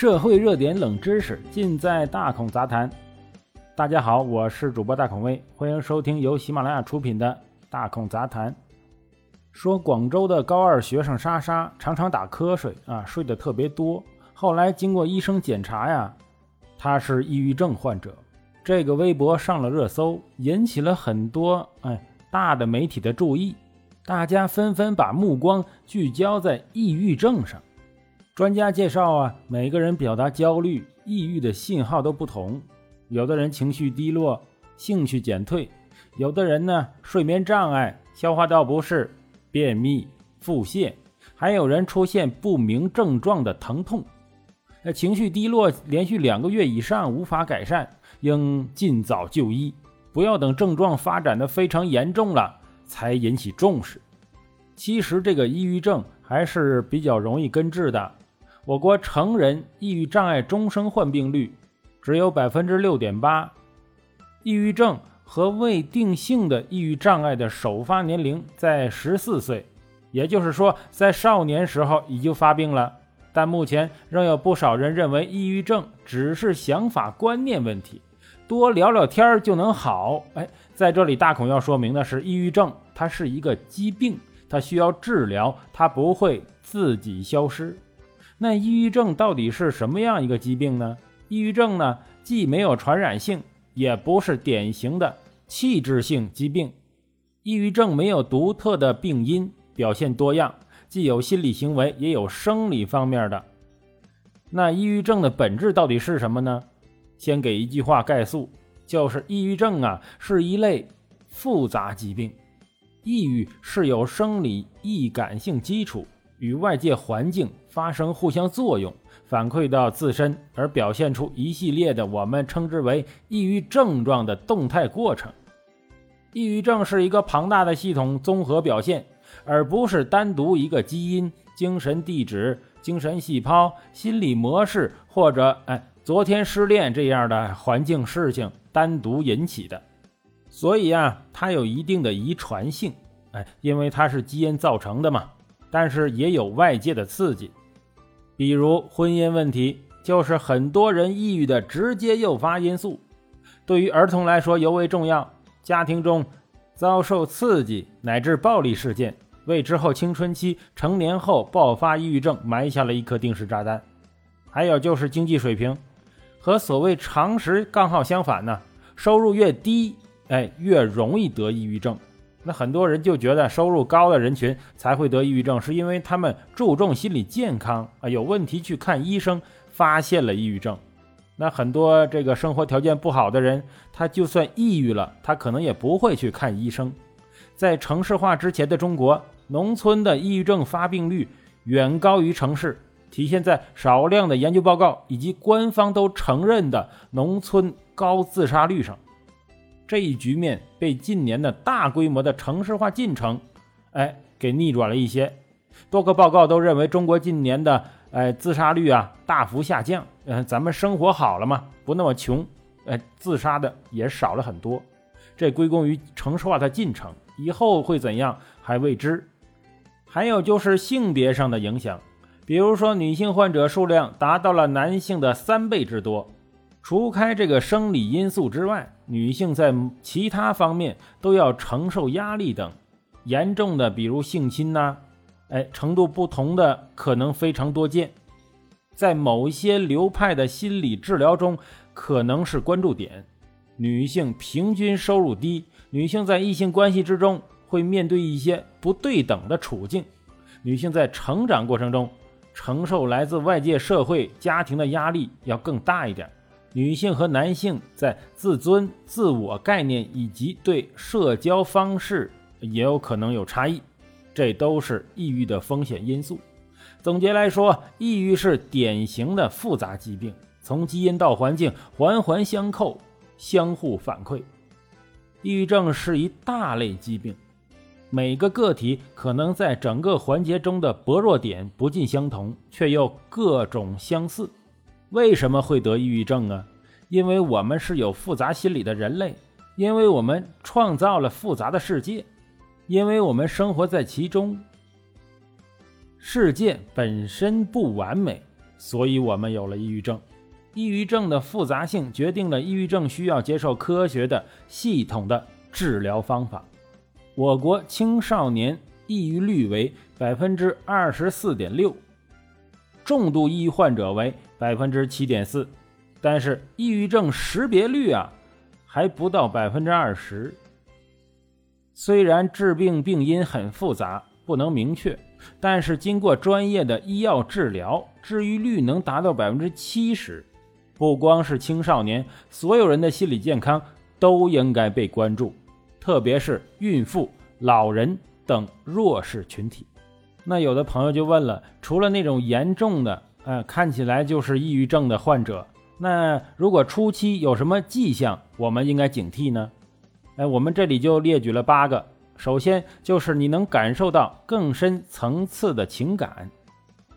社会热点冷知识尽在大孔杂谈。大家好，我是主播大孔威，欢迎收听由喜马拉雅出品的《大孔杂谈》。说广州的高二学生莎莎常常打瞌睡啊，睡得特别多。后来经过医生检查呀，她是抑郁症患者。这个微博上了热搜，引起了很多哎大的媒体的注意，大家纷纷把目光聚焦在抑郁症上。专家介绍啊，每个人表达焦虑、抑郁的信号都不同。有的人情绪低落、兴趣减退；有的人呢，睡眠障碍、消化道不适、便秘、腹泻；还有人出现不明症状的疼痛。那情绪低落连续两个月以上无法改善，应尽早就医，不要等症状发展的非常严重了才引起重视。其实这个抑郁症还是比较容易根治的。我国成人抑郁障碍终生患病率只有百分之六点八，抑郁症和未定性的抑郁障碍的首发年龄在十四岁，也就是说，在少年时候已经发病了。但目前仍有不少人认为抑郁症只是想法观念问题，多聊聊天就能好。哎，在这里大孔要说明的是，抑郁症它是一个疾病，它需要治疗，它不会自己消失。那抑郁症到底是什么样一个疾病呢？抑郁症呢，既没有传染性，也不是典型的器质性疾病。抑郁症没有独特的病因，表现多样，既有心理行为，也有生理方面的。那抑郁症的本质到底是什么呢？先给一句话概述，就是抑郁症啊是一类复杂疾病。抑郁是有生理易感性基础。与外界环境发生互相作用，反馈到自身，而表现出一系列的我们称之为抑郁症状的动态过程。抑郁症是一个庞大的系统综合表现，而不是单独一个基因、精神地址、精神细胞、心理模式或者哎昨天失恋这样的环境事情单独引起的。所以啊，它有一定的遗传性，哎，因为它是基因造成的嘛。但是也有外界的刺激，比如婚姻问题，就是很多人抑郁的直接诱发因素。对于儿童来说尤为重要，家庭中遭受刺激乃至暴力事件，为之后青春期、成年后爆发抑郁症埋下了一颗定时炸弹。还有就是经济水平，和所谓常识刚好相反呢，收入越低，哎，越容易得抑郁症。那很多人就觉得收入高的人群才会得抑郁症，是因为他们注重心理健康啊，有问题去看医生，发现了抑郁症。那很多这个生活条件不好的人，他就算抑郁了，他可能也不会去看医生。在城市化之前的中国，农村的抑郁症发病率远高于城市，体现在少量的研究报告以及官方都承认的农村高自杀率上。这一局面被近年的大规模的城市化进程，哎，给逆转了一些。多个报告都认为，中国近年的哎自杀率啊大幅下降。嗯，咱们生活好了嘛，不那么穷，哎，自杀的也少了很多。这归功于城市化的进程，以后会怎样还未知。还有就是性别上的影响，比如说女性患者数量达到了男性的三倍之多。除开这个生理因素之外，女性在其他方面都要承受压力等，严重的比如性侵呐，哎，程度不同的可能非常多见，在某些流派的心理治疗中可能是关注点。女性平均收入低，女性在异性关系之中会面对一些不对等的处境，女性在成长过程中承受来自外界社会家庭的压力要更大一点。女性和男性在自尊、自我概念以及对社交方式也有可能有差异，这都是抑郁的风险因素。总结来说，抑郁是典型的复杂疾病，从基因到环境环环相扣，相互反馈。抑郁症是一大类疾病，每个个体可能在整个环节中的薄弱点不尽相同，却又各种相似。为什么会得抑郁症啊？因为我们是有复杂心理的人类，因为我们创造了复杂的世界，因为我们生活在其中。世界本身不完美，所以我们有了抑郁症。抑郁症的复杂性决定了抑郁症需要接受科学的、系统的治疗方法。我国青少年抑郁率为百分之二十四点六，重度抑郁患者为百分之七点四，但是抑郁症识别率啊还不到百分之二十。虽然致病病因很复杂，不能明确，但是经过专业的医药治疗，治愈率能达到百分之七十。不光是青少年，所有人的心理健康都应该被关注，特别是孕妇、老人等弱势群体。那有的朋友就问了，除了那种严重的，呃，看起来就是抑郁症的患者，那如果初期有什么迹象，我们应该警惕呢？哎，我们这里就列举了八个。首先就是你能感受到更深层次的情感，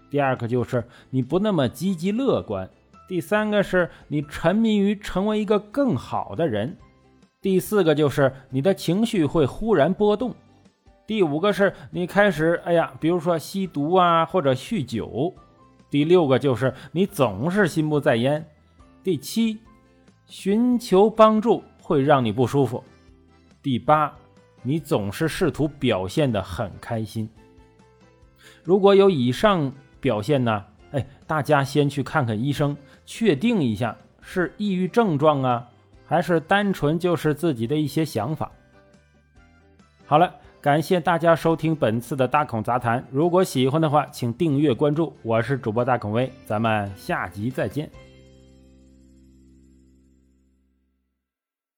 第二个就是你不那么积极乐观。第三个是你沉迷于成为一个更好的人，第四个就是你的情绪会忽然波动，第五个是你开始哎呀，比如说吸毒啊或者酗酒，第六个就是你总是心不在焉，第七，寻求帮助会让你不舒服，第八，你总是试图表现的很开心。如果有以上表现呢？哎，大家先去看看医生，确定一下是抑郁症状啊，还是单纯就是自己的一些想法。好了，感谢大家收听本次的大孔杂谈。如果喜欢的话，请订阅关注。我是主播大孔威，咱们下集再见。